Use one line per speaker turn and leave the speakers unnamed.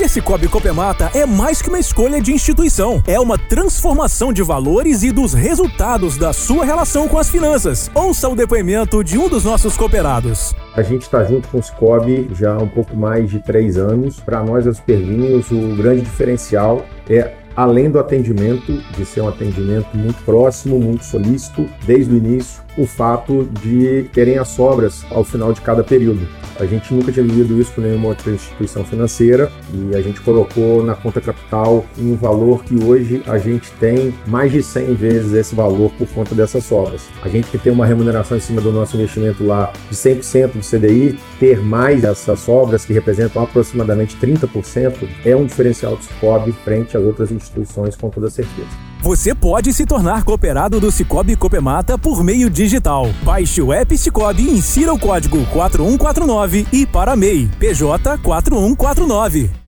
Ser Cicobi Copemata é mais que uma escolha de instituição. É uma transformação de valores e dos resultados da sua relação com as finanças. Ouça o depoimento de um dos nossos cooperados.
A gente está junto com o Cicobi já há um pouco mais de três anos. Para nós, os pervinhos, o grande diferencial é além do atendimento, de ser um atendimento muito próximo, muito solícito, desde o início, o fato de terem as sobras ao final de cada período. A gente nunca tinha vivido isso com nenhuma outra instituição financeira e a gente colocou na conta capital um valor que hoje a gente tem mais de 100 vezes esse valor por conta dessas sobras. A gente que tem uma remuneração em cima do nosso investimento lá de 100% do CDI, ter mais essas sobras que representam aproximadamente 30% é um diferencial do Cicobi frente às outras instituições com toda certeza.
Você pode se tornar cooperado do Cicobi Copemata por meio digital. Baixe o app Cicobi e insira o código 4149 e para MEI, PJ 4149.